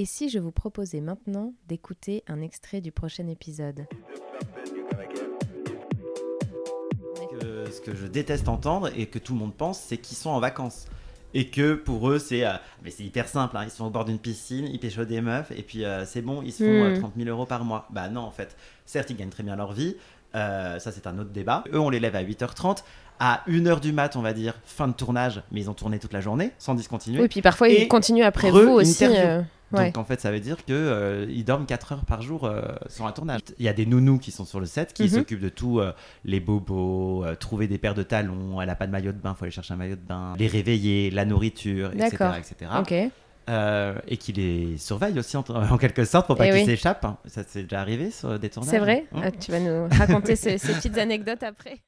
Et si je vous proposais maintenant d'écouter un extrait du prochain épisode Que- ce que je déteste entendre et que tout le monde pense, c'est qu'ils sont en vacances. Et que pour eux, c'est euh, mais c'est hyper simple. hein. Ils sont au bord d'une piscine, ils pécho des meufs, et puis euh, c'est bon, ils se font euh, 30 000 euros par mois. Bah non, en fait. Certes, ils gagnent très bien leur vie. euh, ça, c'est un autre débat. Eux, on les lève à 8h30. À 1h du mat, on va dire, fin de tournage, mais ils ont tourné toute la journée, sans discontinuer. Oui, puis parfois Et ils continuent après vous aussi. euh, ouais. Donc en fait, ça veut dire que euh, ils dorment 4 heures par jour euh, sur un tournage. Il y a des nounous qui sont sur le set, qui Mhm. s'occupent de tout, euh, les bobos, euh, trouver des paires de talons, elle a pas de maillot de bain, faut aller chercher un maillot de bain, les réveiller, la nourriture, etc. Etc. Et qui les surveille aussi en, en quelque sorte pour pas Eh qu'ils oui. s'échappent. hein. Ça s'est déjà arrivé sur des tournages? C'est vrai hein. Ah, Tu vas nous raconter ces, ces petites anecdotes après